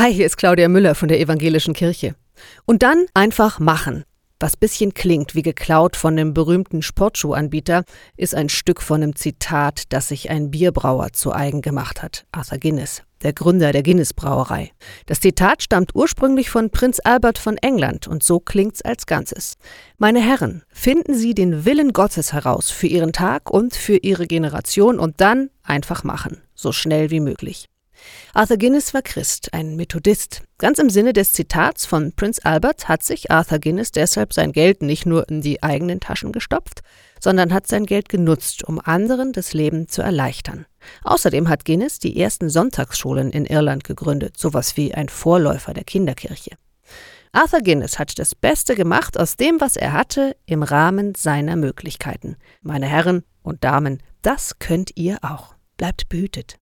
Hi, hier ist Claudia Müller von der Evangelischen Kirche. Und dann einfach machen. Was bisschen klingt wie geklaut von dem berühmten Sportschuhanbieter, ist ein Stück von einem Zitat, das sich ein Bierbrauer zu eigen gemacht hat, Arthur Guinness, der Gründer der Guinness Brauerei. Das Zitat stammt ursprünglich von Prinz Albert von England und so klingt's als Ganzes. Meine Herren, finden Sie den Willen Gottes heraus für Ihren Tag und für Ihre Generation und dann einfach machen, so schnell wie möglich. Arthur Guinness war Christ, ein Methodist. Ganz im Sinne des Zitats von Prinz Albert hat sich Arthur Guinness deshalb sein Geld nicht nur in die eigenen Taschen gestopft, sondern hat sein Geld genutzt, um anderen das Leben zu erleichtern. Außerdem hat Guinness die ersten Sonntagsschulen in Irland gegründet, sowas wie ein Vorläufer der Kinderkirche. Arthur Guinness hat das Beste gemacht aus dem, was er hatte, im Rahmen seiner Möglichkeiten. Meine Herren und Damen, das könnt ihr auch. Bleibt behütet.